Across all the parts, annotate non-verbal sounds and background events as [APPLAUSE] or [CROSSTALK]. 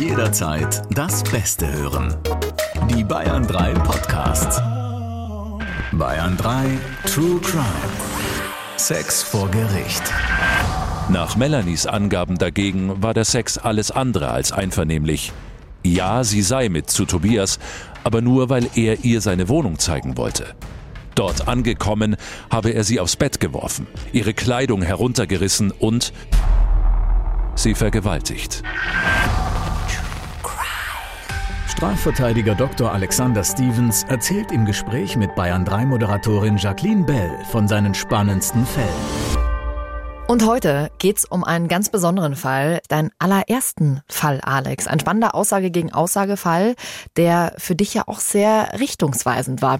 Jederzeit das Beste hören. Die Bayern 3 Podcasts. Bayern 3 True Crime. Sex vor Gericht. Nach Melanies Angaben dagegen war der Sex alles andere als einvernehmlich. Ja, sie sei mit zu Tobias, aber nur weil er ihr seine Wohnung zeigen wollte. Dort angekommen, habe er sie aufs Bett geworfen, ihre Kleidung heruntergerissen und sie vergewaltigt. Strafverteidiger Dr. Alexander Stevens erzählt im Gespräch mit Bayern 3 Moderatorin Jacqueline Bell von seinen spannendsten Fällen. Und heute geht's um einen ganz besonderen Fall, deinen allerersten Fall, Alex. Ein spannender Aussage gegen Aussagefall, der für dich ja auch sehr richtungsweisend war.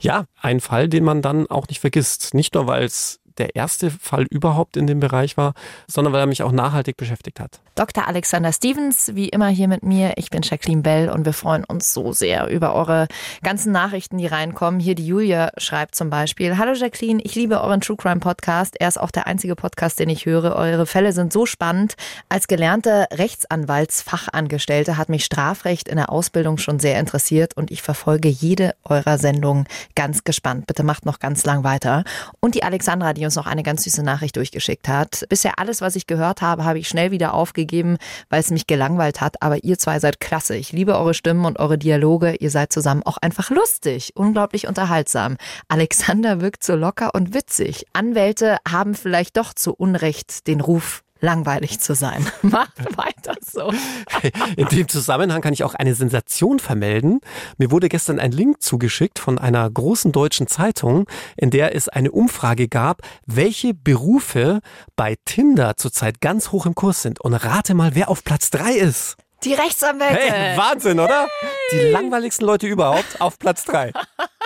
Ja, ein Fall, den man dann auch nicht vergisst. Nicht nur, weil es der erste Fall überhaupt in dem Bereich war, sondern weil er mich auch nachhaltig beschäftigt hat. Dr. Alexander Stevens, wie immer hier mit mir. Ich bin Jacqueline Bell und wir freuen uns so sehr über eure ganzen Nachrichten, die reinkommen. Hier die Julia schreibt zum Beispiel, Hallo Jacqueline, ich liebe euren True Crime Podcast. Er ist auch der einzige Podcast, den ich höre. Eure Fälle sind so spannend. Als gelernte Rechtsanwaltsfachangestellte hat mich Strafrecht in der Ausbildung schon sehr interessiert und ich verfolge jede eurer Sendungen ganz gespannt. Bitte macht noch ganz lang weiter. Und die Alexandra, die uns noch eine ganz süße Nachricht durchgeschickt hat. Bisher alles, was ich gehört habe, habe ich schnell wieder aufgegeben, weil es mich gelangweilt hat. Aber ihr zwei seid klasse. Ich liebe eure Stimmen und eure Dialoge. Ihr seid zusammen auch einfach lustig, unglaublich unterhaltsam. Alexander wirkt so locker und witzig. Anwälte haben vielleicht doch zu Unrecht den Ruf, langweilig zu sein. [LAUGHS] Macht weiter so. In dem Zusammenhang kann ich auch eine Sensation vermelden. Mir wurde gestern ein Link zugeschickt von einer großen deutschen Zeitung, in der es eine Umfrage gab, welche Berufe bei Tinder zurzeit ganz hoch im Kurs sind. Und rate mal, wer auf Platz drei ist. Die Rechtsanwälte. Hey, Wahnsinn, oder? Hey. Die langweiligsten Leute überhaupt auf Platz drei. [LAUGHS]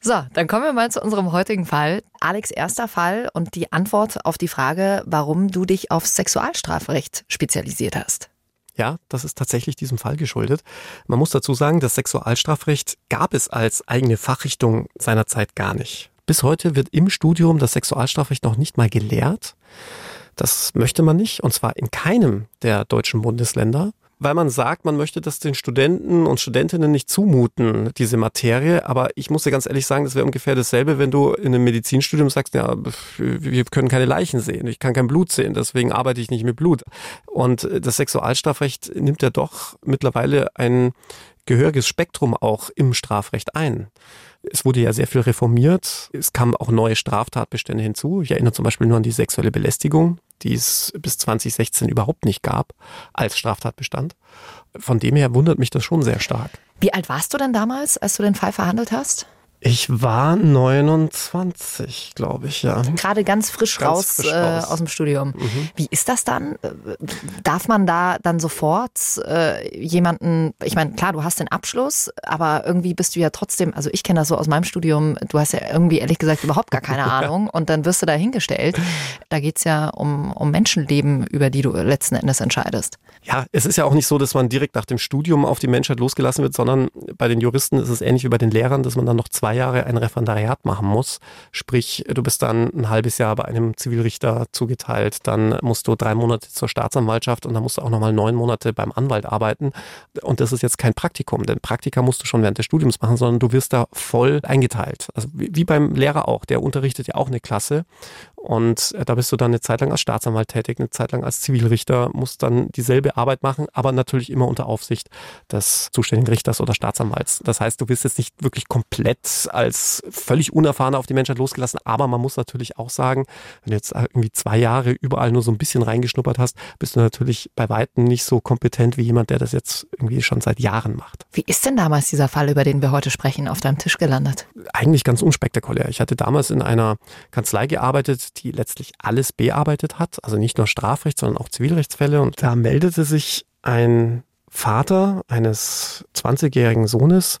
So, dann kommen wir mal zu unserem heutigen Fall. Alex erster Fall und die Antwort auf die Frage, warum du dich auf Sexualstrafrecht spezialisiert hast. Ja, das ist tatsächlich diesem Fall geschuldet. Man muss dazu sagen, das Sexualstrafrecht gab es als eigene Fachrichtung seinerzeit gar nicht. Bis heute wird im Studium das Sexualstrafrecht noch nicht mal gelehrt. Das möchte man nicht, und zwar in keinem der deutschen Bundesländer weil man sagt, man möchte das den Studenten und Studentinnen nicht zumuten, diese Materie. Aber ich muss dir ganz ehrlich sagen, das wäre ungefähr dasselbe, wenn du in einem Medizinstudium sagst, ja, wir können keine Leichen sehen, ich kann kein Blut sehen, deswegen arbeite ich nicht mit Blut. Und das Sexualstrafrecht nimmt ja doch mittlerweile ein gehöriges Spektrum auch im Strafrecht ein. Es wurde ja sehr viel reformiert. Es kamen auch neue Straftatbestände hinzu. Ich erinnere zum Beispiel nur an die sexuelle Belästigung, die es bis 2016 überhaupt nicht gab als Straftatbestand. Von dem her wundert mich das schon sehr stark. Wie alt warst du denn damals, als du den Fall verhandelt hast? Ich war 29, glaube ich, ja. Gerade ganz frisch ganz raus, frisch raus. Äh, aus dem Studium. Mhm. Wie ist das dann? Äh, darf man da dann sofort äh, jemanden, ich meine, klar, du hast den Abschluss, aber irgendwie bist du ja trotzdem, also ich kenne das so aus meinem Studium, du hast ja irgendwie ehrlich gesagt überhaupt gar keine [LAUGHS] Ahnung und dann wirst du da hingestellt. Da geht's ja um, um Menschenleben, über die du letzten Endes entscheidest. Ja, es ist ja auch nicht so, dass man direkt nach dem Studium auf die Menschheit losgelassen wird, sondern bei den Juristen ist es ähnlich wie bei den Lehrern, dass man dann noch zwei Jahre ein Referendariat machen muss. Sprich, du bist dann ein halbes Jahr bei einem Zivilrichter zugeteilt, dann musst du drei Monate zur Staatsanwaltschaft und dann musst du auch nochmal neun Monate beim Anwalt arbeiten. Und das ist jetzt kein Praktikum, denn Praktika musst du schon während des Studiums machen, sondern du wirst da voll eingeteilt. Also wie beim Lehrer auch, der unterrichtet ja auch eine Klasse und äh, da bist du dann eine Zeit lang als Staatsanwalt tätig, eine Zeit lang als Zivilrichter, musst dann dieselbe Arbeit machen, aber natürlich immer unter Aufsicht des zuständigen Richters oder Staatsanwalts. Das heißt, du wirst jetzt nicht wirklich komplett als völlig unerfahrener auf die Menschheit losgelassen, aber man muss natürlich auch sagen, wenn du jetzt irgendwie zwei Jahre überall nur so ein bisschen reingeschnuppert hast, bist du natürlich bei Weitem nicht so kompetent wie jemand, der das jetzt irgendwie schon seit Jahren macht. Wie ist denn damals dieser Fall, über den wir heute sprechen, auf deinem Tisch gelandet? Eigentlich ganz unspektakulär. Ich hatte damals in einer Kanzlei gearbeitet, die letztlich alles bearbeitet hat, also nicht nur Strafrecht, sondern auch Zivilrechtsfälle. Und da meldete sich ein Vater eines 20-jährigen Sohnes,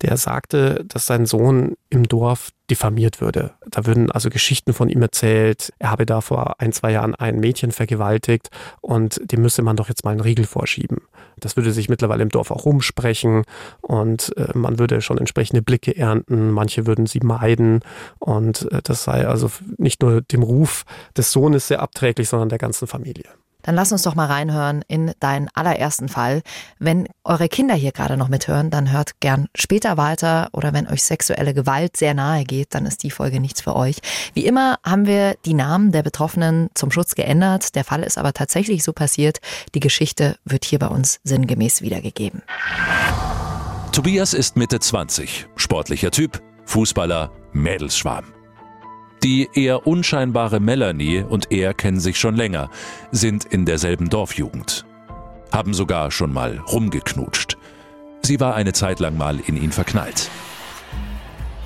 der sagte, dass sein Sohn im Dorf diffamiert würde. Da würden also Geschichten von ihm erzählt, er habe da vor ein, zwei Jahren ein Mädchen vergewaltigt und dem müsse man doch jetzt mal einen Riegel vorschieben. Das würde sich mittlerweile im Dorf auch rumsprechen und äh, man würde schon entsprechende Blicke ernten, manche würden sie meiden und äh, das sei also nicht nur dem Ruf des Sohnes sehr abträglich, sondern der ganzen Familie. Dann lass uns doch mal reinhören in deinen allerersten Fall. Wenn eure Kinder hier gerade noch mithören, dann hört gern später weiter oder wenn euch sexuelle Gewalt sehr nahe geht, dann ist die Folge nichts für euch. Wie immer haben wir die Namen der Betroffenen zum Schutz geändert. Der Fall ist aber tatsächlich so passiert. Die Geschichte wird hier bei uns sinngemäß wiedergegeben. Tobias ist Mitte 20, sportlicher Typ, Fußballer, Mädelsschwarm. Die eher unscheinbare Melanie und er kennen sich schon länger, sind in derselben Dorfjugend. Haben sogar schon mal rumgeknutscht. Sie war eine Zeit lang mal in ihn verknallt.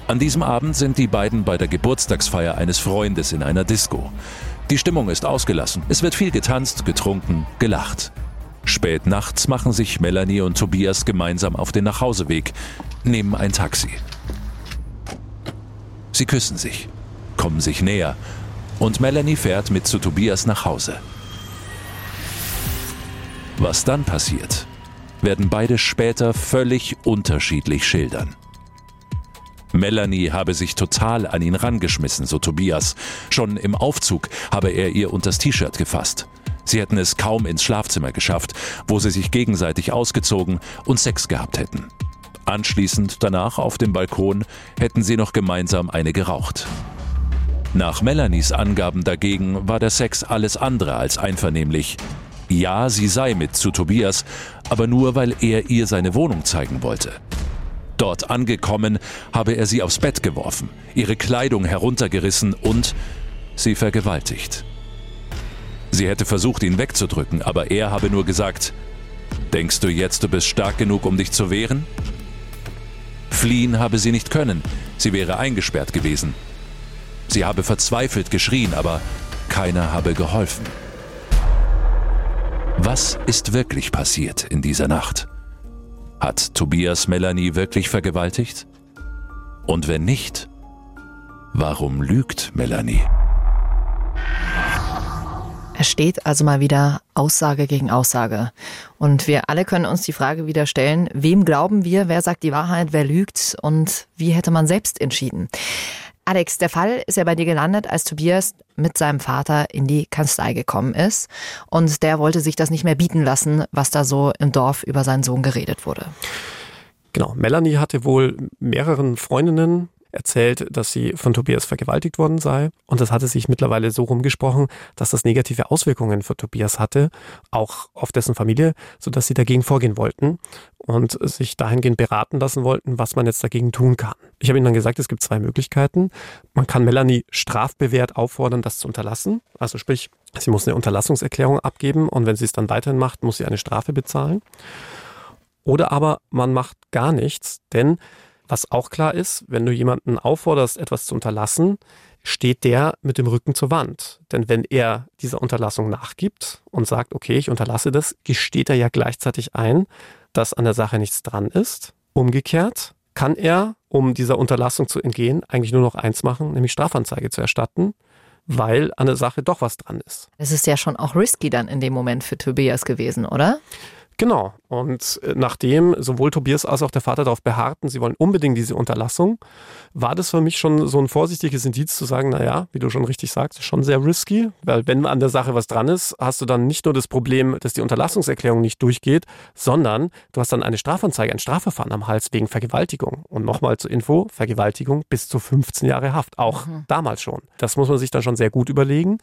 An diesem Abend sind die beiden bei der Geburtstagsfeier eines Freundes in einer Disco. Die Stimmung ist ausgelassen. Es wird viel getanzt, getrunken, gelacht. Spät nachts machen sich Melanie und Tobias gemeinsam auf den Nachhauseweg, nehmen ein Taxi. Sie küssen sich kommen sich näher und Melanie fährt mit zu Tobias nach Hause. Was dann passiert, werden beide später völlig unterschiedlich schildern. Melanie habe sich total an ihn rangeschmissen, so Tobias. Schon im Aufzug habe er ihr unters T-Shirt gefasst. Sie hätten es kaum ins Schlafzimmer geschafft, wo sie sich gegenseitig ausgezogen und Sex gehabt hätten. Anschließend danach auf dem Balkon hätten sie noch gemeinsam eine geraucht. Nach Melanies Angaben dagegen war der Sex alles andere als einvernehmlich. Ja, sie sei mit zu Tobias, aber nur weil er ihr seine Wohnung zeigen wollte. Dort angekommen, habe er sie aufs Bett geworfen, ihre Kleidung heruntergerissen und sie vergewaltigt. Sie hätte versucht, ihn wegzudrücken, aber er habe nur gesagt, Denkst du jetzt, du bist stark genug, um dich zu wehren? Fliehen habe sie nicht können, sie wäre eingesperrt gewesen. Sie habe verzweifelt geschrien, aber keiner habe geholfen. Was ist wirklich passiert in dieser Nacht? Hat Tobias Melanie wirklich vergewaltigt? Und wenn nicht, warum lügt Melanie? Es steht also mal wieder Aussage gegen Aussage. Und wir alle können uns die Frage wieder stellen, wem glauben wir, wer sagt die Wahrheit, wer lügt und wie hätte man selbst entschieden? Alex, der Fall ist ja bei dir gelandet, als Tobias mit seinem Vater in die Kanzlei gekommen ist. Und der wollte sich das nicht mehr bieten lassen, was da so im Dorf über seinen Sohn geredet wurde. Genau, Melanie hatte wohl mehreren Freundinnen erzählt, dass sie von Tobias vergewaltigt worden sei. Und das hatte sich mittlerweile so rumgesprochen, dass das negative Auswirkungen für Tobias hatte, auch auf dessen Familie, sodass sie dagegen vorgehen wollten und sich dahingehend beraten lassen wollten, was man jetzt dagegen tun kann. Ich habe ihnen dann gesagt, es gibt zwei Möglichkeiten. Man kann Melanie strafbewehrt auffordern, das zu unterlassen. Also sprich, sie muss eine Unterlassungserklärung abgeben und wenn sie es dann weiterhin macht, muss sie eine Strafe bezahlen. Oder aber man macht gar nichts, denn was auch klar ist, wenn du jemanden aufforderst, etwas zu unterlassen, steht der mit dem Rücken zur Wand. Denn wenn er dieser Unterlassung nachgibt und sagt, okay, ich unterlasse das, gesteht er ja gleichzeitig ein, dass an der Sache nichts dran ist. Umgekehrt kann er, um dieser Unterlassung zu entgehen, eigentlich nur noch eins machen, nämlich Strafanzeige zu erstatten, weil an der Sache doch was dran ist. Es ist ja schon auch risky dann in dem Moment für Tobias gewesen, oder? Genau. Und äh, nachdem sowohl Tobias als auch der Vater darauf beharrten, sie wollen unbedingt diese Unterlassung, war das für mich schon so ein vorsichtiges Indiz zu sagen, naja, wie du schon richtig sagst, schon sehr risky, weil wenn an der Sache was dran ist, hast du dann nicht nur das Problem, dass die Unterlassungserklärung nicht durchgeht, sondern du hast dann eine Strafanzeige, ein Strafverfahren am Hals wegen Vergewaltigung. Und nochmal zur Info, Vergewaltigung bis zu 15 Jahre Haft, auch mhm. damals schon. Das muss man sich dann schon sehr gut überlegen.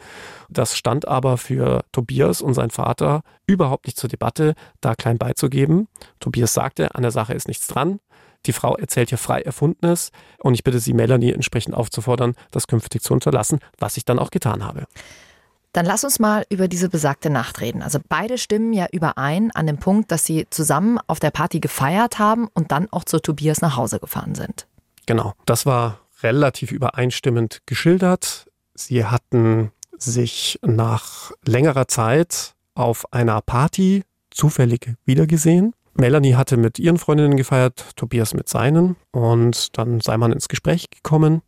Das stand aber für Tobias und sein Vater überhaupt nicht zur Debatte, da klein beizugeben. Tobias sagte, an der Sache ist nichts dran. Die Frau erzählt hier frei Erfundenes und ich bitte Sie, Melanie entsprechend aufzufordern, das künftig zu unterlassen, was ich dann auch getan habe. Dann lass uns mal über diese besagte Nacht reden. Also beide stimmen ja überein an dem Punkt, dass sie zusammen auf der Party gefeiert haben und dann auch zu Tobias nach Hause gefahren sind. Genau, das war relativ übereinstimmend geschildert. Sie hatten sich nach längerer Zeit auf einer Party zufällig wiedergesehen. Melanie hatte mit ihren Freundinnen gefeiert, Tobias mit seinen und dann sei man ins Gespräch gekommen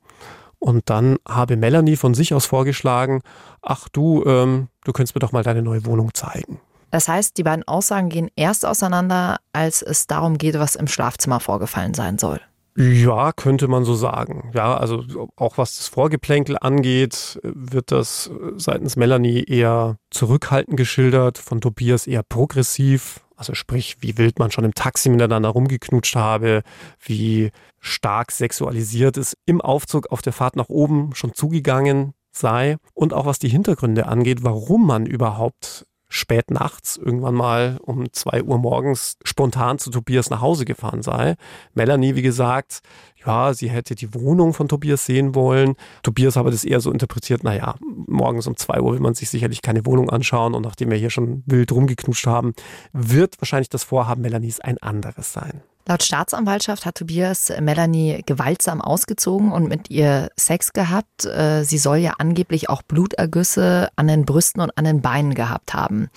und dann habe Melanie von sich aus vorgeschlagen, ach du, ähm, du könntest mir doch mal deine neue Wohnung zeigen. Das heißt, die beiden Aussagen gehen erst auseinander, als es darum geht, was im Schlafzimmer vorgefallen sein soll. Ja, könnte man so sagen. Ja, also auch was das Vorgeplänkel angeht, wird das seitens Melanie eher zurückhaltend geschildert, von Tobias eher progressiv. Also sprich, wie wild man schon im Taxi miteinander rumgeknutscht habe, wie stark sexualisiert es im Aufzug auf der Fahrt nach oben schon zugegangen sei und auch was die Hintergründe angeht, warum man überhaupt spät nachts irgendwann mal um zwei Uhr morgens spontan zu Tobias nach Hause gefahren sei. Melanie, wie gesagt, ja, sie hätte die Wohnung von Tobias sehen wollen. Tobias habe das eher so interpretiert, naja, morgens um zwei Uhr will man sich sicherlich keine Wohnung anschauen und nachdem wir hier schon wild rumgeknutscht haben, wird wahrscheinlich das Vorhaben Melanies ein anderes sein. Laut Staatsanwaltschaft hat Tobias Melanie gewaltsam ausgezogen und mit ihr Sex gehabt. Äh, sie soll ja angeblich auch Blutergüsse an den Brüsten und an den Beinen gehabt haben.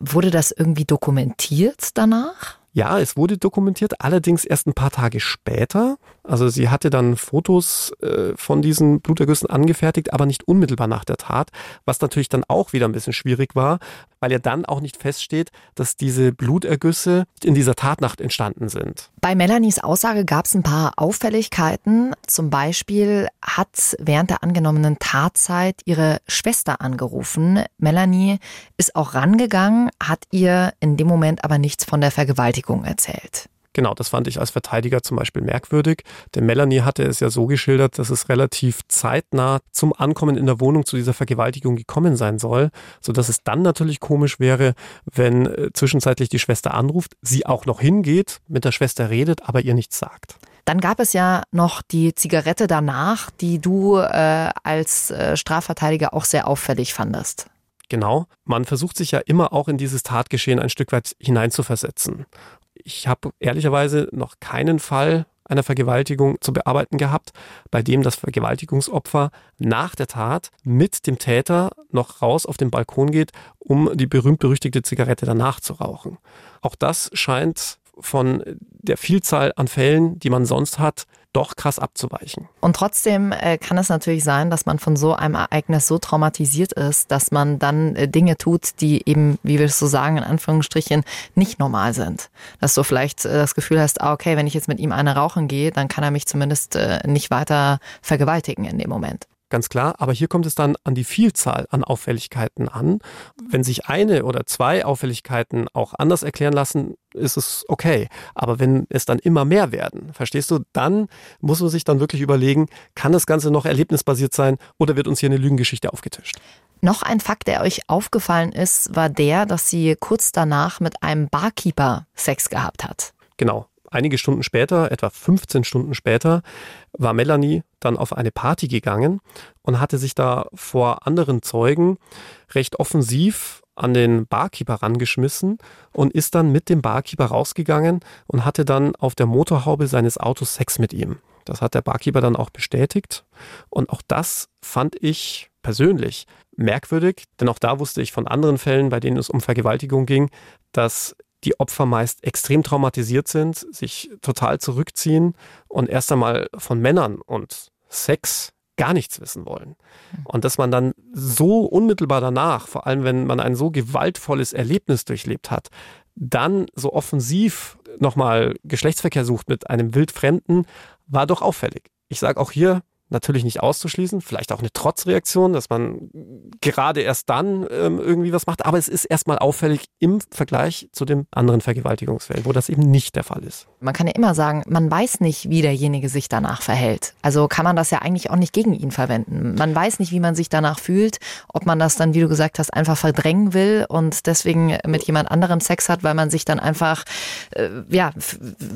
Wurde das irgendwie dokumentiert danach? Ja, es wurde dokumentiert, allerdings erst ein paar Tage später. Also sie hatte dann Fotos äh, von diesen Blutergüssen angefertigt, aber nicht unmittelbar nach der Tat, was natürlich dann auch wieder ein bisschen schwierig war, weil ja dann auch nicht feststeht, dass diese Blutergüsse in dieser Tatnacht entstanden sind. Bei Melanies Aussage gab es ein paar Auffälligkeiten. Zum Beispiel hat während der angenommenen Tatzeit ihre Schwester angerufen. Melanie ist auch rangegangen, hat ihr in dem Moment aber nichts von der Vergewaltigung erzählt. Genau, das fand ich als Verteidiger zum Beispiel merkwürdig. Denn Melanie hatte es ja so geschildert, dass es relativ zeitnah zum Ankommen in der Wohnung zu dieser Vergewaltigung gekommen sein soll, sodass es dann natürlich komisch wäre, wenn äh, zwischenzeitlich die Schwester anruft, sie auch noch hingeht, mit der Schwester redet, aber ihr nichts sagt. Dann gab es ja noch die Zigarette danach, die du äh, als äh, Strafverteidiger auch sehr auffällig fandest. Genau. Man versucht sich ja immer auch in dieses Tatgeschehen ein Stück weit hineinzuversetzen. Ich habe ehrlicherweise noch keinen Fall einer Vergewaltigung zu bearbeiten gehabt, bei dem das Vergewaltigungsopfer nach der Tat mit dem Täter noch raus auf den Balkon geht, um die berühmt-berüchtigte Zigarette danach zu rauchen. Auch das scheint von der Vielzahl an Fällen, die man sonst hat, doch krass abzuweichen. Und trotzdem äh, kann es natürlich sein, dass man von so einem Ereignis so traumatisiert ist, dass man dann äh, Dinge tut, die eben, wie wir es so sagen, in Anführungsstrichen nicht normal sind. Dass du vielleicht äh, das Gefühl hast, ah, okay, wenn ich jetzt mit ihm eine rauchen gehe, dann kann er mich zumindest äh, nicht weiter vergewaltigen in dem Moment ganz klar. Aber hier kommt es dann an die Vielzahl an Auffälligkeiten an. Wenn sich eine oder zwei Auffälligkeiten auch anders erklären lassen, ist es okay. Aber wenn es dann immer mehr werden, verstehst du, dann muss man sich dann wirklich überlegen, kann das Ganze noch erlebnisbasiert sein oder wird uns hier eine Lügengeschichte aufgetischt? Noch ein Fakt, der euch aufgefallen ist, war der, dass sie kurz danach mit einem Barkeeper Sex gehabt hat. Genau. Einige Stunden später, etwa 15 Stunden später, war Melanie dann auf eine Party gegangen und hatte sich da vor anderen Zeugen recht offensiv an den Barkeeper rangeschmissen und ist dann mit dem Barkeeper rausgegangen und hatte dann auf der Motorhaube seines Autos Sex mit ihm. Das hat der Barkeeper dann auch bestätigt. Und auch das fand ich persönlich merkwürdig, denn auch da wusste ich von anderen Fällen, bei denen es um Vergewaltigung ging, dass die Opfer meist extrem traumatisiert sind, sich total zurückziehen und erst einmal von Männern und Sex gar nichts wissen wollen. Und dass man dann so unmittelbar danach, vor allem wenn man ein so gewaltvolles Erlebnis durchlebt hat, dann so offensiv nochmal Geschlechtsverkehr sucht mit einem Wildfremden, war doch auffällig. Ich sage auch hier, natürlich nicht auszuschließen. Vielleicht auch eine Trotzreaktion, dass man gerade erst dann ähm, irgendwie was macht. Aber es ist erstmal auffällig im Vergleich zu den anderen Vergewaltigungsfällen, wo das eben nicht der Fall ist. Man kann ja immer sagen, man weiß nicht, wie derjenige sich danach verhält. Also kann man das ja eigentlich auch nicht gegen ihn verwenden. Man weiß nicht, wie man sich danach fühlt, ob man das dann, wie du gesagt hast, einfach verdrängen will und deswegen mit jemand anderem Sex hat, weil man sich dann einfach, äh, ja,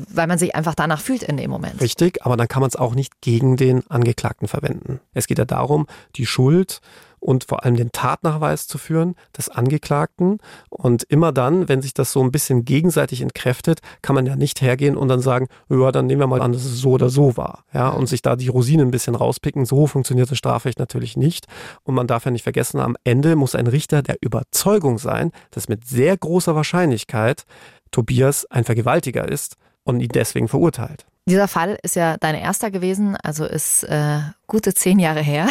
weil man sich einfach danach fühlt in dem Moment. Richtig, aber dann kann man es auch nicht gegen den Angeklagten Angeklagten verwenden. Es geht ja darum, die Schuld und vor allem den Tatnachweis zu führen des Angeklagten. Und immer dann, wenn sich das so ein bisschen gegenseitig entkräftet, kann man ja nicht hergehen und dann sagen, ja, dann nehmen wir mal an, dass es so oder so war. Ja, und sich da die Rosinen ein bisschen rauspicken. So funktioniert das Strafrecht natürlich nicht. Und man darf ja nicht vergessen, am Ende muss ein Richter der Überzeugung sein, dass mit sehr großer Wahrscheinlichkeit Tobias ein Vergewaltiger ist und ihn deswegen verurteilt. Dieser Fall ist ja dein erster gewesen, also ist äh, gute zehn Jahre her.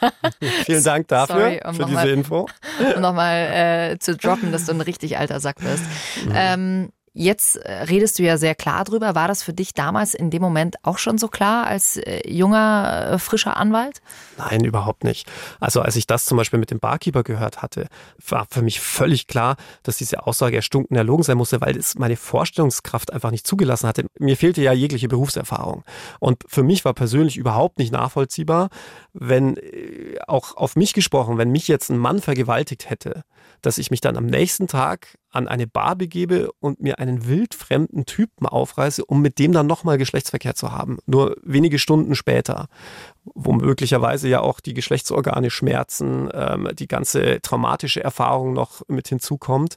[LAUGHS] Vielen Dank dafür, Sorry, um für diese mal, Info. [LAUGHS] Um nochmal äh, zu droppen, dass du ein richtig alter Sack bist. Mhm. Ähm, Jetzt äh, redest du ja sehr klar drüber. War das für dich damals in dem Moment auch schon so klar als äh, junger, äh, frischer Anwalt? Nein, überhaupt nicht. Also als ich das zum Beispiel mit dem Barkeeper gehört hatte, war für mich völlig klar, dass diese Aussage erstunken erlogen sein musste, weil es meine Vorstellungskraft einfach nicht zugelassen hatte. Mir fehlte ja jegliche Berufserfahrung. Und für mich war persönlich überhaupt nicht nachvollziehbar, wenn auch auf mich gesprochen, wenn mich jetzt ein Mann vergewaltigt hätte, dass ich mich dann am nächsten Tag an eine Bar begebe und mir einen wildfremden Typen aufreiße, um mit dem dann nochmal Geschlechtsverkehr zu haben. Nur wenige Stunden später, wo möglicherweise ja auch die Geschlechtsorgane schmerzen, ähm, die ganze traumatische Erfahrung noch mit hinzukommt,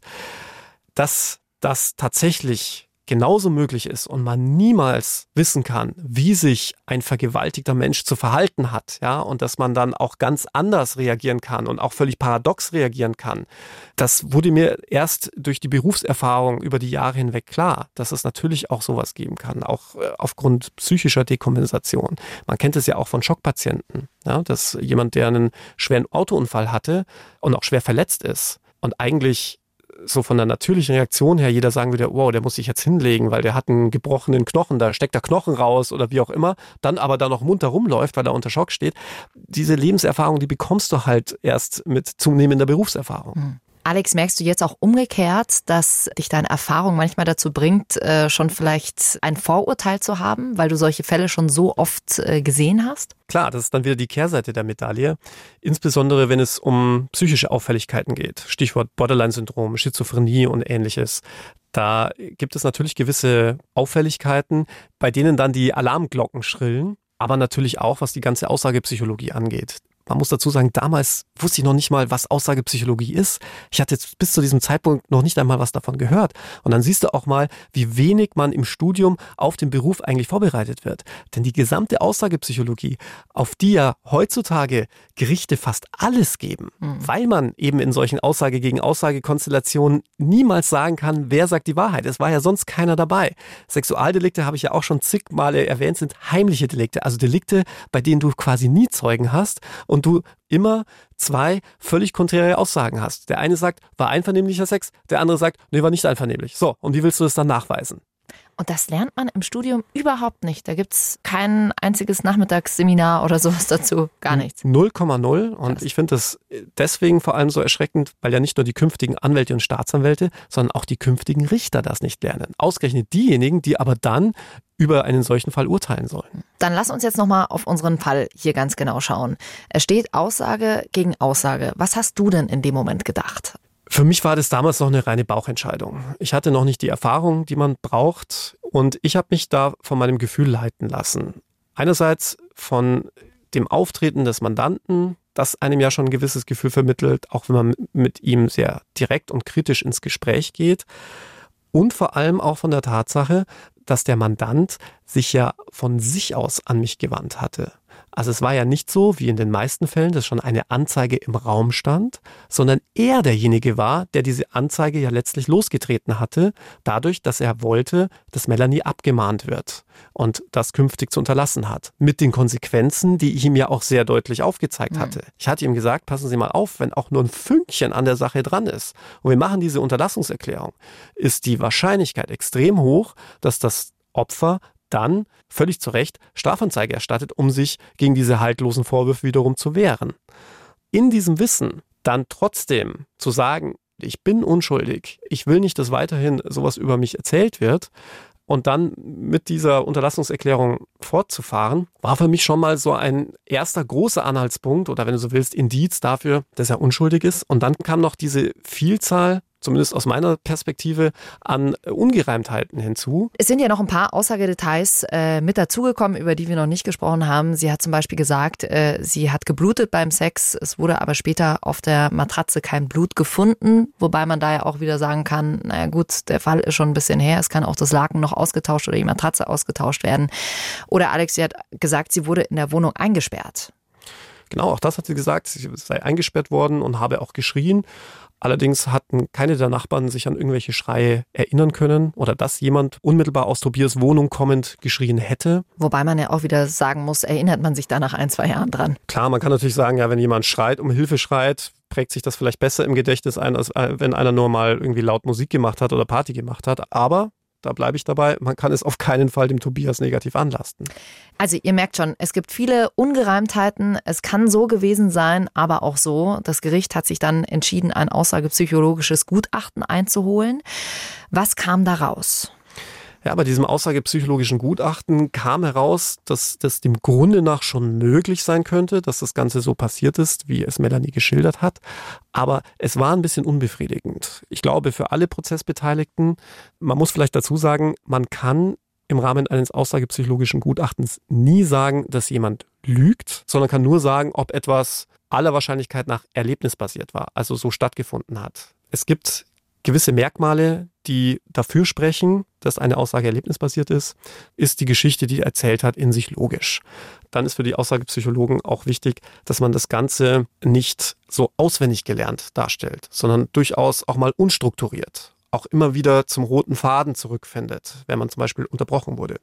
dass das tatsächlich genauso möglich ist und man niemals wissen kann, wie sich ein vergewaltigter Mensch zu verhalten hat, ja, und dass man dann auch ganz anders reagieren kann und auch völlig paradox reagieren kann. Das wurde mir erst durch die Berufserfahrung über die Jahre hinweg klar, dass es natürlich auch sowas geben kann, auch äh, aufgrund psychischer Dekompensation. Man kennt es ja auch von Schockpatienten, ja, dass jemand, der einen schweren Autounfall hatte und auch schwer verletzt ist und eigentlich so von der natürlichen Reaktion her jeder sagen würde, wow, der muss sich jetzt hinlegen, weil der hat einen gebrochenen Knochen, da steckt der Knochen raus oder wie auch immer, dann aber da noch munter rumläuft, weil er unter Schock steht. Diese Lebenserfahrung, die bekommst du halt erst mit zunehmender Berufserfahrung. Mhm. Alex, merkst du jetzt auch umgekehrt, dass dich deine Erfahrung manchmal dazu bringt, äh, schon vielleicht ein Vorurteil zu haben, weil du solche Fälle schon so oft äh, gesehen hast? Klar, das ist dann wieder die Kehrseite der Medaille. Insbesondere wenn es um psychische Auffälligkeiten geht. Stichwort Borderline-Syndrom, Schizophrenie und ähnliches. Da gibt es natürlich gewisse Auffälligkeiten, bei denen dann die Alarmglocken schrillen aber natürlich auch, was die ganze Aussagepsychologie angeht. Man muss dazu sagen, damals wusste ich noch nicht mal, was Aussagepsychologie ist. Ich hatte jetzt bis zu diesem Zeitpunkt noch nicht einmal was davon gehört. Und dann siehst du auch mal, wie wenig man im Studium auf den Beruf eigentlich vorbereitet wird. Denn die gesamte Aussagepsychologie, auf die ja heutzutage Gerichte fast alles geben, mhm. weil man eben in solchen Aussage gegen Aussage-Konstellationen niemals sagen kann, wer sagt die Wahrheit. Es war ja sonst keiner dabei. Sexualdelikte habe ich ja auch schon zig Male erwähnt, sind heimliche Delikte, also Delikte, bei denen du quasi nie Zeugen hast und du immer zwei völlig konträre Aussagen hast. Der eine sagt, war einvernehmlicher Sex, der andere sagt, nee, war nicht einvernehmlich. So, und wie willst du das dann nachweisen? Und das lernt man im Studium überhaupt nicht. Da gibt es kein einziges Nachmittagsseminar oder sowas dazu, gar nichts. 0,0. Und ich finde das deswegen vor allem so erschreckend, weil ja nicht nur die künftigen Anwälte und Staatsanwälte, sondern auch die künftigen Richter das nicht lernen. Ausgerechnet diejenigen, die aber dann über einen solchen Fall urteilen sollen. Dann lass uns jetzt nochmal auf unseren Fall hier ganz genau schauen. Es steht Aussage gegen Aussage. Was hast du denn in dem Moment gedacht? Für mich war das damals noch eine reine Bauchentscheidung. Ich hatte noch nicht die Erfahrung, die man braucht und ich habe mich da von meinem Gefühl leiten lassen. Einerseits von dem Auftreten des Mandanten, das einem ja schon ein gewisses Gefühl vermittelt, auch wenn man mit ihm sehr direkt und kritisch ins Gespräch geht. Und vor allem auch von der Tatsache, dass der Mandant sich ja von sich aus an mich gewandt hatte. Also es war ja nicht so, wie in den meisten Fällen, dass schon eine Anzeige im Raum stand, sondern er derjenige war, der diese Anzeige ja letztlich losgetreten hatte, dadurch, dass er wollte, dass Melanie abgemahnt wird und das künftig zu unterlassen hat. Mit den Konsequenzen, die ich ihm ja auch sehr deutlich aufgezeigt mhm. hatte. Ich hatte ihm gesagt, passen Sie mal auf, wenn auch nur ein Fünkchen an der Sache dran ist und wir machen diese Unterlassungserklärung, ist die Wahrscheinlichkeit extrem hoch, dass das Opfer dann völlig zu Recht Strafanzeige erstattet, um sich gegen diese haltlosen Vorwürfe wiederum zu wehren. In diesem Wissen dann trotzdem zu sagen, ich bin unschuldig, ich will nicht, dass weiterhin sowas über mich erzählt wird, und dann mit dieser Unterlassungserklärung fortzufahren, war für mich schon mal so ein erster großer Anhaltspunkt oder wenn du so willst, Indiz dafür, dass er unschuldig ist. Und dann kam noch diese Vielzahl zumindest aus meiner Perspektive, an Ungereimtheiten hinzu. Es sind ja noch ein paar Aussagedetails äh, mit dazugekommen, über die wir noch nicht gesprochen haben. Sie hat zum Beispiel gesagt, äh, sie hat geblutet beim Sex. Es wurde aber später auf der Matratze kein Blut gefunden, wobei man da ja auch wieder sagen kann, naja gut, der Fall ist schon ein bisschen her. Es kann auch das Laken noch ausgetauscht oder die Matratze ausgetauscht werden. Oder Alex, sie hat gesagt, sie wurde in der Wohnung eingesperrt. Genau, auch das hat sie gesagt. Sie sei eingesperrt worden und habe auch geschrien. Allerdings hatten keine der Nachbarn sich an irgendwelche Schreie erinnern können oder dass jemand unmittelbar aus Tobias Wohnung kommend geschrien hätte. Wobei man ja auch wieder sagen muss, erinnert man sich da nach ein, zwei Jahren dran. Klar, man kann natürlich sagen, ja, wenn jemand schreit, um Hilfe schreit, prägt sich das vielleicht besser im Gedächtnis ein, als äh, wenn einer nur mal irgendwie laut Musik gemacht hat oder Party gemacht hat. Aber da bleibe ich dabei, man kann es auf keinen Fall dem Tobias negativ anlasten. Also ihr merkt schon, es gibt viele Ungereimtheiten. Es kann so gewesen sein, aber auch so. Das Gericht hat sich dann entschieden, ein aussagepsychologisches Gutachten einzuholen. Was kam da raus? Ja, bei diesem aussagepsychologischen Gutachten kam heraus, dass das dem Grunde nach schon möglich sein könnte, dass das Ganze so passiert ist, wie es Melanie geschildert hat. Aber es war ein bisschen unbefriedigend. Ich glaube, für alle Prozessbeteiligten, man muss vielleicht dazu sagen, man kann im Rahmen eines aussagepsychologischen Gutachtens nie sagen, dass jemand lügt, sondern kann nur sagen, ob etwas aller Wahrscheinlichkeit nach erlebnisbasiert war, also so stattgefunden hat. Es gibt gewisse Merkmale, die dafür sprechen, dass eine Aussage erlebnisbasiert ist, ist die Geschichte, die er erzählt hat, in sich logisch. Dann ist für die Aussagepsychologen auch wichtig, dass man das Ganze nicht so auswendig gelernt darstellt, sondern durchaus auch mal unstrukturiert, auch immer wieder zum roten Faden zurückfindet, wenn man zum Beispiel unterbrochen wurde.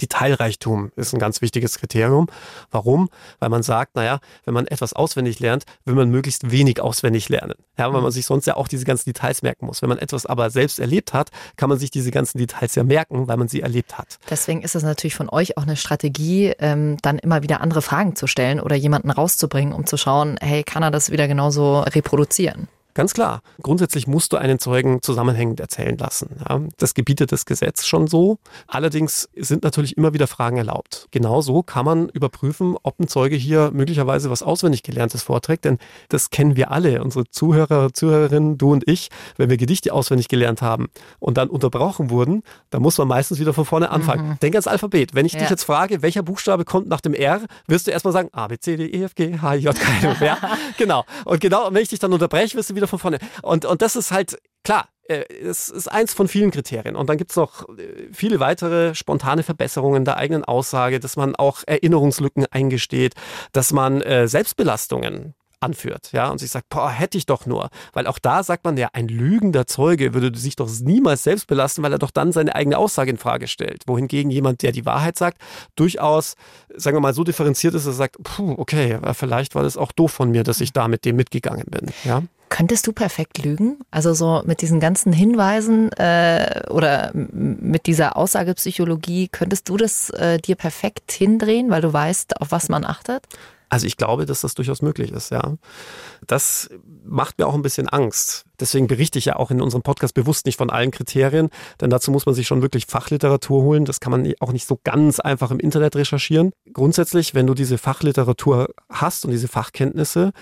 Detailreichtum ist ein ganz wichtiges Kriterium. Warum? Weil man sagt, naja, wenn man etwas auswendig lernt, will man möglichst wenig auswendig lernen. Ja, weil mhm. man sich sonst ja auch diese ganzen Details merken muss. Wenn man etwas aber selbst erlebt hat, kann man sich diese ganzen Details ja merken, weil man sie erlebt hat. Deswegen ist es natürlich von euch auch eine Strategie, ähm, dann immer wieder andere Fragen zu stellen oder jemanden rauszubringen, um zu schauen, hey, kann er das wieder genauso reproduzieren? Ganz klar. Grundsätzlich musst du einen Zeugen zusammenhängend erzählen lassen. Ja, das gebietet das Gesetz schon so. Allerdings sind natürlich immer wieder Fragen erlaubt. Genauso kann man überprüfen, ob ein Zeuge hier möglicherweise was auswendig gelerntes vorträgt, denn das kennen wir alle, unsere Zuhörer, Zuhörerinnen, du und ich, wenn wir Gedichte auswendig gelernt haben und dann unterbrochen wurden, dann muss man meistens wieder von vorne anfangen. Mhm. Denk ans Alphabet. Wenn ich ja. dich jetzt frage, welcher Buchstabe kommt nach dem R, wirst du erstmal sagen A, B, C, D, E, F, G, H, J, K, ja, [LAUGHS] genau. Und genau, wenn ich dich dann unterbreche, wirst du wieder wieder von vorne. Und, und das ist halt, klar, äh, es ist eins von vielen Kriterien. Und dann gibt es noch äh, viele weitere spontane Verbesserungen der eigenen Aussage, dass man auch Erinnerungslücken eingesteht, dass man äh, Selbstbelastungen anführt, ja, und sich sagt, boah, hätte ich doch nur. Weil auch da sagt man ja, ein lügender Zeuge würde sich doch niemals selbst belasten, weil er doch dann seine eigene Aussage in Frage stellt. Wohingegen jemand, der die Wahrheit sagt, durchaus, sagen wir mal, so differenziert ist, dass er sagt, puh, okay, vielleicht war das auch doof von mir, dass ich da mit dem mitgegangen bin, ja. Könntest du perfekt lügen? Also so mit diesen ganzen Hinweisen äh, oder mit dieser Aussagepsychologie, könntest du das äh, dir perfekt hindrehen, weil du weißt, auf was man achtet? Also ich glaube, dass das durchaus möglich ist, ja. Das macht mir auch ein bisschen Angst. Deswegen berichte ich ja auch in unserem Podcast bewusst nicht von allen Kriterien, denn dazu muss man sich schon wirklich Fachliteratur holen. Das kann man auch nicht so ganz einfach im Internet recherchieren. Grundsätzlich, wenn du diese Fachliteratur hast und diese Fachkenntnisse,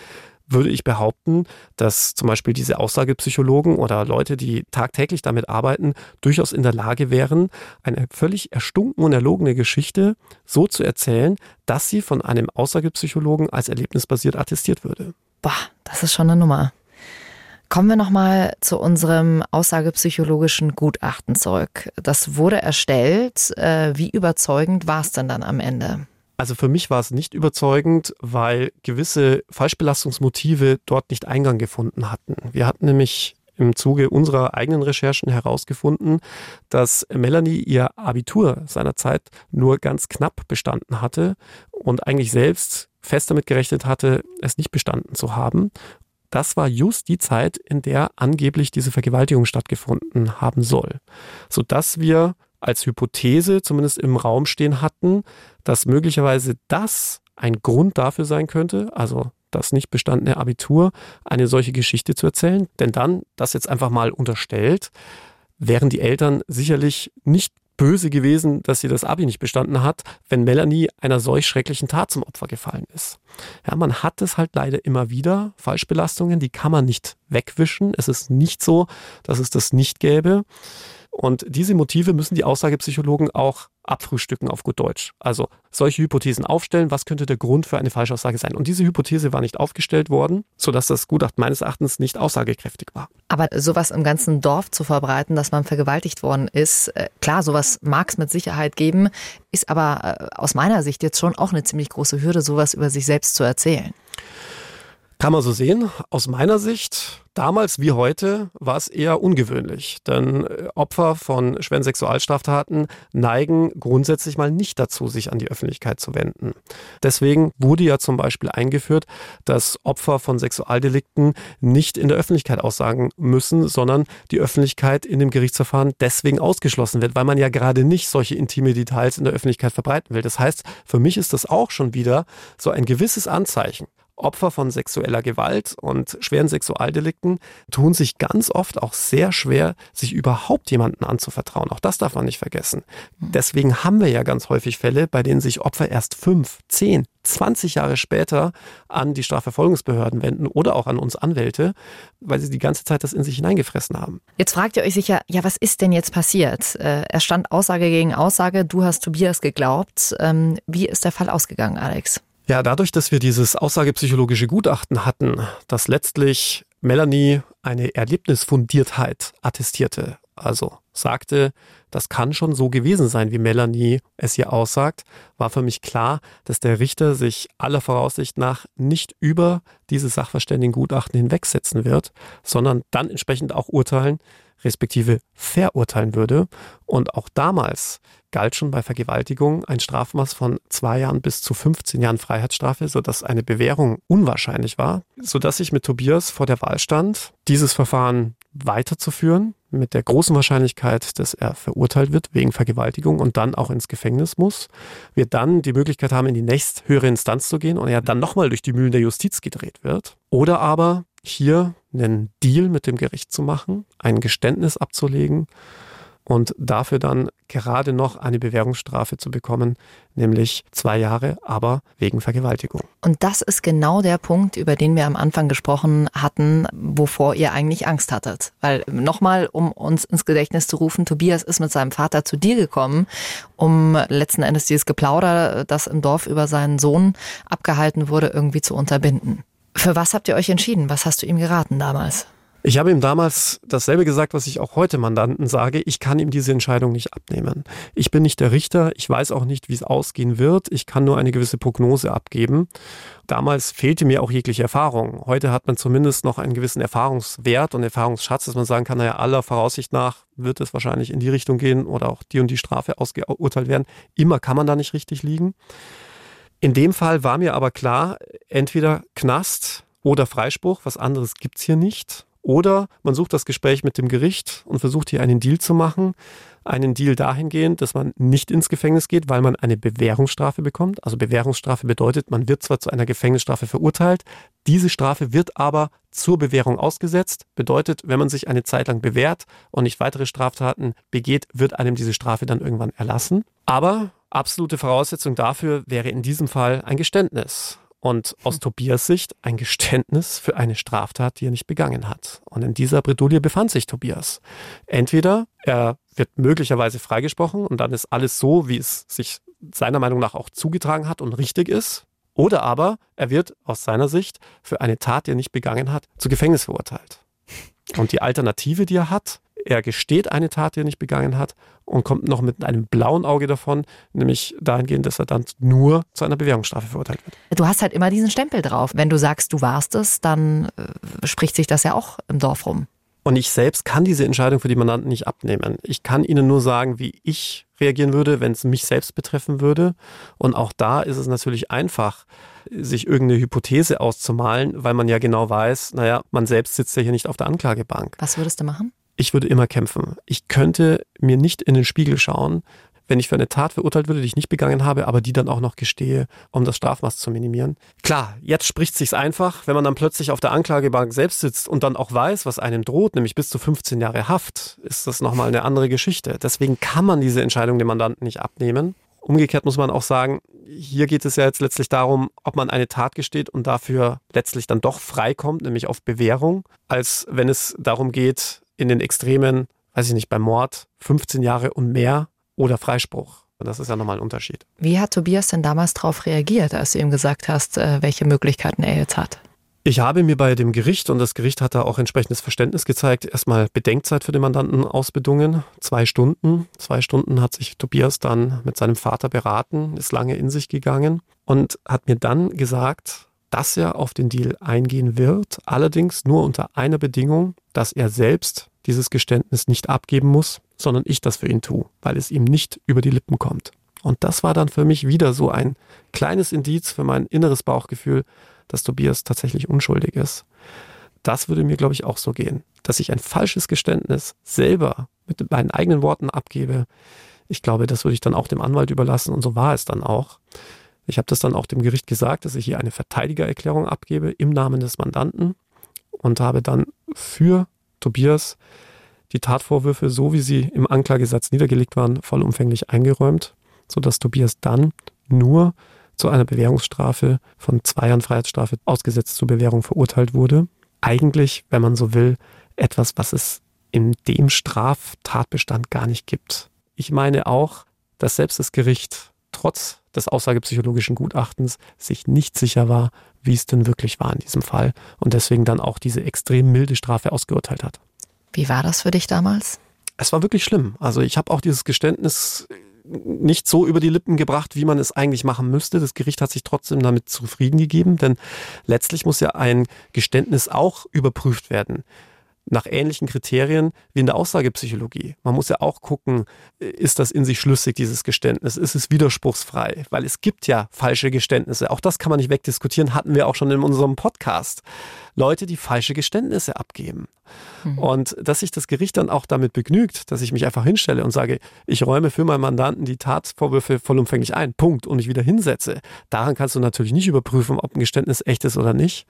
würde ich behaupten, dass zum Beispiel diese Aussagepsychologen oder Leute, die tagtäglich damit arbeiten, durchaus in der Lage wären, eine völlig erstunken und erlogene Geschichte so zu erzählen, dass sie von einem Aussagepsychologen als erlebnisbasiert attestiert würde. Boah, das ist schon eine Nummer. Kommen wir nochmal zu unserem aussagepsychologischen Gutachten zurück. Das wurde erstellt. Äh, wie überzeugend war es denn dann am Ende? Also für mich war es nicht überzeugend, weil gewisse Falschbelastungsmotive dort nicht Eingang gefunden hatten. Wir hatten nämlich im Zuge unserer eigenen Recherchen herausgefunden, dass Melanie ihr Abitur seinerzeit nur ganz knapp bestanden hatte und eigentlich selbst fest damit gerechnet hatte, es nicht bestanden zu haben. Das war just die Zeit, in der angeblich diese Vergewaltigung stattgefunden haben soll, sodass wir als Hypothese zumindest im Raum stehen hatten, dass möglicherweise das ein Grund dafür sein könnte, also das nicht bestandene Abitur, eine solche Geschichte zu erzählen. Denn dann, das jetzt einfach mal unterstellt, wären die Eltern sicherlich nicht böse gewesen, dass sie das Abi nicht bestanden hat, wenn Melanie einer solch schrecklichen Tat zum Opfer gefallen ist. Ja, man hat es halt leider immer wieder, Falschbelastungen, die kann man nicht wegwischen. Es ist nicht so, dass es das nicht gäbe. Und diese Motive müssen die Aussagepsychologen auch abfrühstücken auf gut Deutsch. Also solche Hypothesen aufstellen, was könnte der Grund für eine Falschaussage sein. Und diese Hypothese war nicht aufgestellt worden, sodass das Gutachten meines Erachtens nicht aussagekräftig war. Aber sowas im ganzen Dorf zu verbreiten, dass man vergewaltigt worden ist, äh, klar, sowas mag es mit Sicherheit geben, ist aber äh, aus meiner Sicht jetzt schon auch eine ziemlich große Hürde, sowas über sich selbst zu erzählen. Kann man so sehen. Aus meiner Sicht, damals wie heute, war es eher ungewöhnlich. Denn äh, Opfer von schweren Sexualstraftaten neigen grundsätzlich mal nicht dazu, sich an die Öffentlichkeit zu wenden. Deswegen wurde ja zum Beispiel eingeführt, dass Opfer von Sexualdelikten nicht in der Öffentlichkeit aussagen müssen, sondern die Öffentlichkeit in dem Gerichtsverfahren deswegen ausgeschlossen wird, weil man ja gerade nicht solche intime Details in der Öffentlichkeit verbreiten will. Das heißt, für mich ist das auch schon wieder so ein gewisses Anzeichen Opfer von sexueller Gewalt und schweren Sexualdelikten tun sich ganz oft auch sehr schwer, sich überhaupt jemanden anzuvertrauen. Auch das darf man nicht vergessen. Deswegen haben wir ja ganz häufig Fälle, bei denen sich Opfer erst fünf, zehn, 20 Jahre später an die Strafverfolgungsbehörden wenden oder auch an uns Anwälte, weil sie die ganze Zeit das in sich hineingefressen haben. Jetzt fragt ihr euch sicher, ja, was ist denn jetzt passiert? Äh, er stand Aussage gegen Aussage, du hast Tobias geglaubt. Ähm, wie ist der Fall ausgegangen, Alex? Ja, dadurch, dass wir dieses aussagepsychologische Gutachten hatten, das letztlich Melanie eine Erlebnisfundiertheit attestierte, also sagte, das kann schon so gewesen sein, wie Melanie es hier aussagt, war für mich klar, dass der Richter sich aller Voraussicht nach nicht über dieses Sachverständigengutachten hinwegsetzen wird, sondern dann entsprechend auch urteilen, respektive verurteilen würde. Und auch damals galt schon bei Vergewaltigung ein Strafmaß von zwei Jahren bis zu 15 Jahren Freiheitsstrafe, sodass eine Bewährung unwahrscheinlich war, sodass ich mit Tobias vor der Wahl stand, dieses Verfahren weiterzuführen, mit der großen Wahrscheinlichkeit, dass er verurteilt wird wegen Vergewaltigung und dann auch ins Gefängnis muss. Wir dann die Möglichkeit haben, in die nächsthöhere Instanz zu gehen und er dann nochmal durch die Mühlen der Justiz gedreht wird. Oder aber hier einen Deal mit dem Gericht zu machen, ein Geständnis abzulegen und dafür dann gerade noch eine Bewährungsstrafe zu bekommen, nämlich zwei Jahre, aber wegen Vergewaltigung. Und das ist genau der Punkt, über den wir am Anfang gesprochen hatten, wovor ihr eigentlich Angst hattet. Weil nochmal, um uns ins Gedächtnis zu rufen, Tobias ist mit seinem Vater zu dir gekommen, um letzten Endes dieses Geplauder, das im Dorf über seinen Sohn abgehalten wurde, irgendwie zu unterbinden. Für was habt ihr euch entschieden? Was hast du ihm geraten damals? Ich habe ihm damals dasselbe gesagt, was ich auch heute Mandanten sage. Ich kann ihm diese Entscheidung nicht abnehmen. Ich bin nicht der Richter. Ich weiß auch nicht, wie es ausgehen wird. Ich kann nur eine gewisse Prognose abgeben. Damals fehlte mir auch jegliche Erfahrung. Heute hat man zumindest noch einen gewissen Erfahrungswert und Erfahrungsschatz, dass man sagen kann, naja, aller Voraussicht nach wird es wahrscheinlich in die Richtung gehen oder auch die und die Strafe ausgeurteilt werden. Immer kann man da nicht richtig liegen. In dem Fall war mir aber klar, entweder Knast oder Freispruch, was anderes gibt's hier nicht. Oder man sucht das Gespräch mit dem Gericht und versucht hier einen Deal zu machen. Einen Deal dahingehend, dass man nicht ins Gefängnis geht, weil man eine Bewährungsstrafe bekommt. Also Bewährungsstrafe bedeutet, man wird zwar zu einer Gefängnisstrafe verurteilt, diese Strafe wird aber zur Bewährung ausgesetzt. Bedeutet, wenn man sich eine Zeit lang bewährt und nicht weitere Straftaten begeht, wird einem diese Strafe dann irgendwann erlassen. Aber absolute Voraussetzung dafür wäre in diesem Fall ein Geständnis. Und aus hm. Tobias Sicht ein Geständnis für eine Straftat, die er nicht begangen hat. Und in dieser Bredouille befand sich Tobias. Entweder er wird möglicherweise freigesprochen und dann ist alles so, wie es sich seiner Meinung nach auch zugetragen hat und richtig ist. Oder aber er wird aus seiner Sicht für eine Tat, die er nicht begangen hat, zu Gefängnis verurteilt. Und die Alternative, die er hat, er gesteht eine Tat, die er nicht begangen hat und kommt noch mit einem blauen Auge davon, nämlich dahingehend, dass er dann nur zu einer Bewährungsstrafe verurteilt wird. Du hast halt immer diesen Stempel drauf. Wenn du sagst, du warst es, dann äh, spricht sich das ja auch im Dorf rum. Und ich selbst kann diese Entscheidung für die Mandanten nicht abnehmen. Ich kann ihnen nur sagen, wie ich reagieren würde, wenn es mich selbst betreffen würde. Und auch da ist es natürlich einfach, sich irgendeine Hypothese auszumalen, weil man ja genau weiß, naja, man selbst sitzt ja hier nicht auf der Anklagebank. Was würdest du machen? Ich würde immer kämpfen. Ich könnte mir nicht in den Spiegel schauen, wenn ich für eine Tat verurteilt würde, die ich nicht begangen habe, aber die dann auch noch gestehe, um das Strafmaß zu minimieren. Klar, jetzt spricht sich's einfach, wenn man dann plötzlich auf der Anklagebank selbst sitzt und dann auch weiß, was einem droht, nämlich bis zu 15 Jahre Haft, ist das nochmal eine andere Geschichte. Deswegen kann man diese Entscheidung dem Mandanten nicht abnehmen. Umgekehrt muss man auch sagen, hier geht es ja jetzt letztlich darum, ob man eine Tat gesteht und dafür letztlich dann doch freikommt, nämlich auf Bewährung, als wenn es darum geht, in den Extremen, weiß ich nicht, beim Mord 15 Jahre und mehr oder Freispruch. Das ist ja nochmal ein Unterschied. Wie hat Tobias denn damals darauf reagiert, als du ihm gesagt hast, äh, welche Möglichkeiten er jetzt hat? Ich habe mir bei dem Gericht, und das Gericht hat da auch entsprechendes Verständnis gezeigt, erstmal Bedenkzeit für den Mandanten ausbedungen. Zwei Stunden. Zwei Stunden hat sich Tobias dann mit seinem Vater beraten, ist lange in sich gegangen und hat mir dann gesagt, dass er auf den Deal eingehen wird, allerdings nur unter einer Bedingung, dass er selbst dieses Geständnis nicht abgeben muss, sondern ich das für ihn tue, weil es ihm nicht über die Lippen kommt. Und das war dann für mich wieder so ein kleines Indiz für mein inneres Bauchgefühl, dass Tobias tatsächlich unschuldig ist. Das würde mir, glaube ich, auch so gehen, dass ich ein falsches Geständnis selber mit meinen eigenen Worten abgebe. Ich glaube, das würde ich dann auch dem Anwalt überlassen und so war es dann auch. Ich habe das dann auch dem Gericht gesagt, dass ich hier eine Verteidigererklärung abgebe im Namen des Mandanten und habe dann für Tobias die Tatvorwürfe, so wie sie im Anklagesatz niedergelegt waren, vollumfänglich eingeräumt, sodass Tobias dann nur zu einer Bewährungsstrafe von zwei Jahren Freiheitsstrafe ausgesetzt zur Bewährung verurteilt wurde. Eigentlich, wenn man so will, etwas, was es in dem Straftatbestand gar nicht gibt. Ich meine auch, dass selbst das Gericht trotz des aussagepsychologischen Gutachtens sich nicht sicher war, wie es denn wirklich war in diesem Fall und deswegen dann auch diese extrem milde Strafe ausgeurteilt hat. Wie war das für dich damals? Es war wirklich schlimm. Also ich habe auch dieses Geständnis nicht so über die Lippen gebracht, wie man es eigentlich machen müsste. Das Gericht hat sich trotzdem damit zufrieden gegeben, denn letztlich muss ja ein Geständnis auch überprüft werden nach ähnlichen Kriterien wie in der Aussagepsychologie. Man muss ja auch gucken, ist das in sich schlüssig, dieses Geständnis? Ist es widerspruchsfrei? Weil es gibt ja falsche Geständnisse. Auch das kann man nicht wegdiskutieren, hatten wir auch schon in unserem Podcast. Leute, die falsche Geständnisse abgeben. Mhm. Und dass sich das Gericht dann auch damit begnügt, dass ich mich einfach hinstelle und sage, ich räume für meinen Mandanten die Tatvorwürfe vollumfänglich ein, Punkt, und ich wieder hinsetze. Daran kannst du natürlich nicht überprüfen, ob ein Geständnis echt ist oder nicht.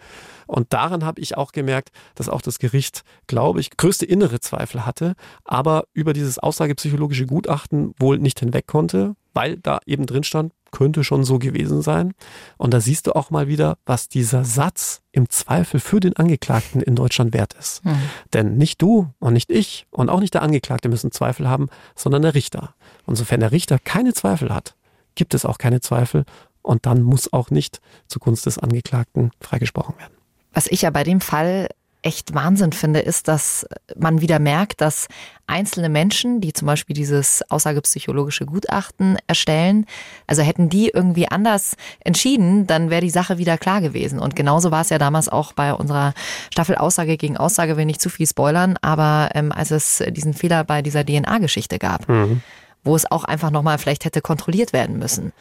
Und daran habe ich auch gemerkt, dass auch das Gericht, glaube ich, größte innere Zweifel hatte, aber über dieses aussagepsychologische Gutachten wohl nicht hinweg konnte, weil da eben drin stand, könnte schon so gewesen sein. Und da siehst du auch mal wieder, was dieser Satz im Zweifel für den Angeklagten in Deutschland wert ist. Mhm. Denn nicht du und nicht ich und auch nicht der Angeklagte müssen Zweifel haben, sondern der Richter. Und sofern der Richter keine Zweifel hat, gibt es auch keine Zweifel und dann muss auch nicht zugunsten des Angeklagten freigesprochen werden. Was ich ja bei dem Fall echt Wahnsinn finde, ist, dass man wieder merkt, dass einzelne Menschen, die zum Beispiel dieses aussagepsychologische Gutachten erstellen, also hätten die irgendwie anders entschieden, dann wäre die Sache wieder klar gewesen. Und genauso war es ja damals auch bei unserer Staffel Aussage gegen Aussage, will nicht zu viel spoilern, aber ähm, als es diesen Fehler bei dieser DNA-Geschichte gab. Mhm wo es auch einfach nochmal vielleicht hätte kontrolliert werden müssen.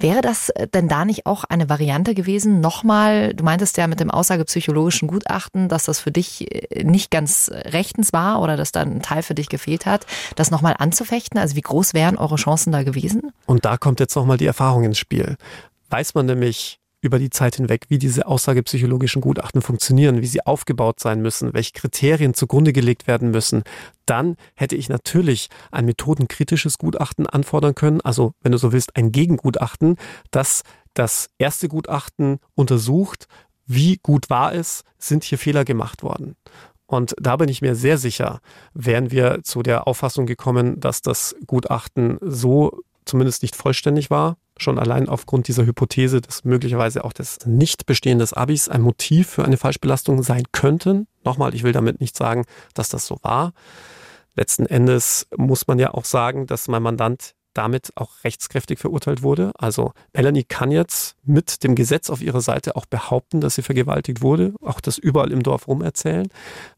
Wäre das äh, denn da nicht auch eine Variante gewesen, nochmal, du meintest ja mit dem aussagepsychologischen Gutachten, dass das für dich äh, nicht ganz rechtens war oder dass da ein Teil für dich gefehlt hat, das nochmal anzufechten? Also wie groß wären eure Chancen da gewesen? Und da kommt jetzt nochmal die Erfahrung ins Spiel. Weiß man nämlich, über die Zeit hinweg, wie diese aussagepsychologischen Gutachten funktionieren, wie sie aufgebaut sein müssen, welche Kriterien zugrunde gelegt werden müssen, dann hätte ich natürlich ein methodenkritisches Gutachten anfordern können, also wenn du so willst, ein Gegengutachten, das das erste Gutachten untersucht, wie gut war es, sind hier Fehler gemacht worden. Und da bin ich mir sehr sicher, wären wir zu der Auffassung gekommen, dass das Gutachten so zumindest nicht vollständig war, schon allein aufgrund dieser Hypothese, dass möglicherweise auch das Nichtbestehen des Abis ein Motiv für eine Falschbelastung sein könnten. Nochmal, ich will damit nicht sagen, dass das so war. Letzten Endes muss man ja auch sagen, dass mein Mandant damit auch rechtskräftig verurteilt wurde. Also Melanie kann jetzt mit dem Gesetz auf ihrer Seite auch behaupten, dass sie vergewaltigt wurde, auch das überall im Dorf rumerzählen.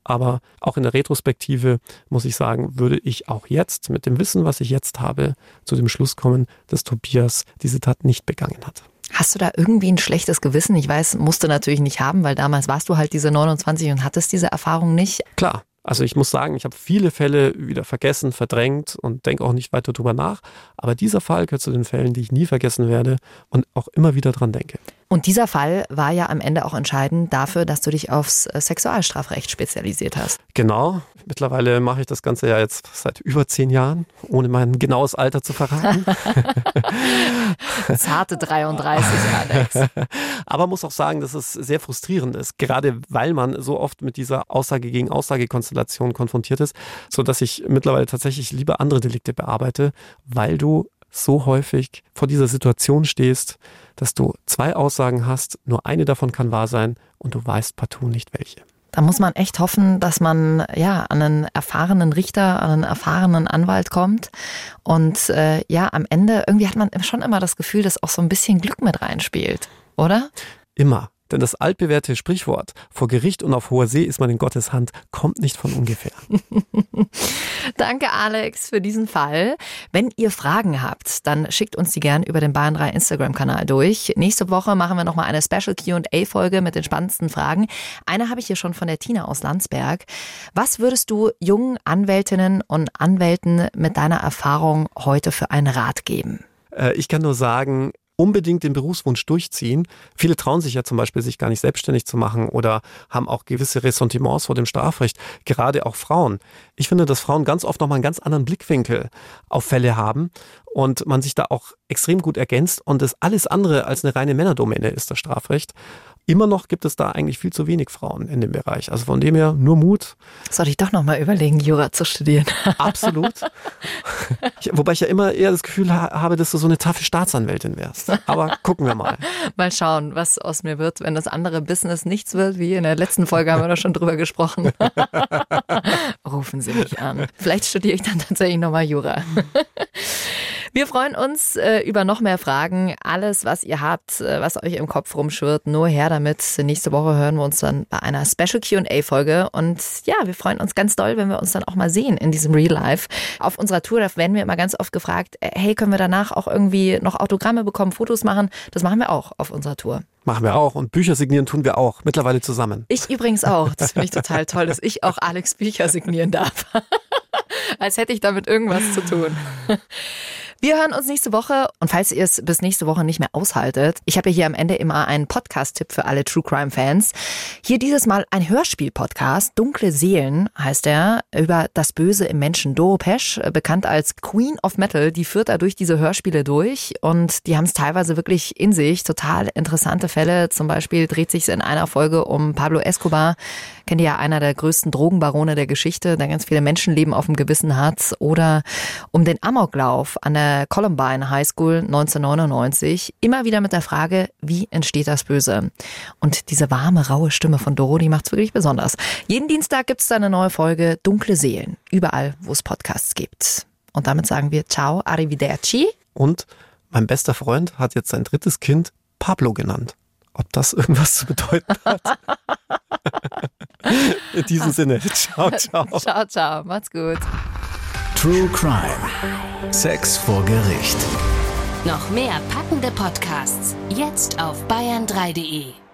Aber auch in der Retrospektive muss ich sagen, würde ich auch jetzt mit dem Wissen, was ich jetzt habe, zu dem Schluss kommen, dass Tobias diese Tat nicht begangen hat. Hast du da irgendwie ein schlechtes Gewissen? Ich weiß, musst du natürlich nicht haben, weil damals warst du halt diese 29 und hattest diese Erfahrung nicht. Klar, also ich muss sagen, ich habe viele Fälle wieder vergessen, verdrängt und denke auch nicht weiter drüber nach. Aber dieser Fall gehört zu den Fällen, die ich nie vergessen werde und auch immer wieder dran denke. Und dieser Fall war ja am Ende auch entscheidend dafür, dass du dich aufs äh, Sexualstrafrecht spezialisiert hast. Genau. Mittlerweile mache ich das Ganze ja jetzt seit über zehn Jahren, ohne mein genaues Alter zu verraten. [LAUGHS] Zarte 33, Alex. [LAUGHS] Aber muss auch sagen, dass es sehr frustrierend ist, gerade weil man so oft mit dieser Aussage gegen Aussage-Konstellation konfrontiert ist, so dass ich mittlerweile tatsächlich lieber andere Delikte bearbeite, weil du so häufig vor dieser Situation stehst, dass du zwei Aussagen hast, nur eine davon kann wahr sein und du weißt partout nicht welche. Da muss man echt hoffen, dass man ja an einen erfahrenen Richter, an einen erfahrenen Anwalt kommt. Und äh, ja, am Ende irgendwie hat man schon immer das Gefühl, dass auch so ein bisschen Glück mit reinspielt, oder? Immer. Denn das altbewährte Sprichwort, vor Gericht und auf hoher See ist man in Gottes Hand, kommt nicht von ungefähr. [LAUGHS] Danke, Alex, für diesen Fall. Wenn ihr Fragen habt, dann schickt uns die gern über den Bayern 3 Instagram-Kanal durch. Nächste Woche machen wir nochmal eine Special QA-Folge mit den spannendsten Fragen. Eine habe ich hier schon von der Tina aus Landsberg. Was würdest du jungen Anwältinnen und Anwälten mit deiner Erfahrung heute für einen Rat geben? Äh, ich kann nur sagen, unbedingt den Berufswunsch durchziehen. Viele trauen sich ja zum Beispiel, sich gar nicht selbstständig zu machen oder haben auch gewisse Ressentiments vor dem Strafrecht, gerade auch Frauen. Ich finde, dass Frauen ganz oft nochmal einen ganz anderen Blickwinkel auf Fälle haben und man sich da auch extrem gut ergänzt und es alles andere als eine reine Männerdomäne ist, das Strafrecht immer noch gibt es da eigentlich viel zu wenig Frauen in dem Bereich. Also von dem her nur Mut. Soll ich doch noch mal überlegen, Jura zu studieren? [LAUGHS] Absolut. Wobei ich ja immer eher das Gefühl habe, dass du so eine taffe Staatsanwältin wärst. Aber gucken wir mal. mal schauen, was aus mir wird, wenn das andere Business nichts wird. Wie in der letzten Folge haben wir da schon drüber gesprochen. [LAUGHS] Rufen Sie mich an. Vielleicht studiere ich dann tatsächlich noch mal Jura. Wir freuen uns äh, über noch mehr Fragen. Alles, was ihr habt, äh, was euch im Kopf rumschwirrt, nur her damit. Nächste Woche hören wir uns dann bei einer Special QA-Folge. Und ja, wir freuen uns ganz doll, wenn wir uns dann auch mal sehen in diesem Real Life. Auf unserer Tour, da werden wir immer ganz oft gefragt, äh, hey, können wir danach auch irgendwie noch Autogramme bekommen, Fotos machen? Das machen wir auch auf unserer Tour. Machen wir auch. Und Bücher signieren tun wir auch. Mittlerweile zusammen. Ich übrigens auch. Das finde ich total toll, dass ich auch Alex Bücher signieren darf. [LAUGHS] Als hätte ich damit irgendwas zu tun. Wir hören uns nächste Woche und falls ihr es bis nächste Woche nicht mehr aushaltet, ich habe ja hier am Ende immer einen Podcast-Tipp für alle True Crime Fans. Hier dieses Mal ein Hörspiel-Podcast, Dunkle Seelen heißt er, über das Böse im Menschen. Doro Pesch, bekannt als Queen of Metal, die führt da durch diese Hörspiele durch und die haben es teilweise wirklich in sich. Total interessante Fälle. Zum Beispiel dreht sich in einer Folge um Pablo Escobar, kennt ihr ja einer der größten Drogenbarone der Geschichte, der ganz viele Menschenleben auf dem Gewissen hat. Oder um den Amoklauf an der Columbine High School 1999. Immer wieder mit der Frage, wie entsteht das Böse? Und diese warme, raue Stimme von Doro, die macht's wirklich besonders. Jeden Dienstag gibt's da eine neue Folge Dunkle Seelen. Überall, wo es Podcasts gibt. Und damit sagen wir Ciao, Arrivederci. Und mein bester Freund hat jetzt sein drittes Kind Pablo genannt. Ob das irgendwas zu bedeuten hat? [LAUGHS] In diesem Sinne, ciao, ciao. Ciao, ciao. Macht's gut. True Crime. Sex vor Gericht. Noch mehr packende Podcasts. Jetzt auf bayern3.de.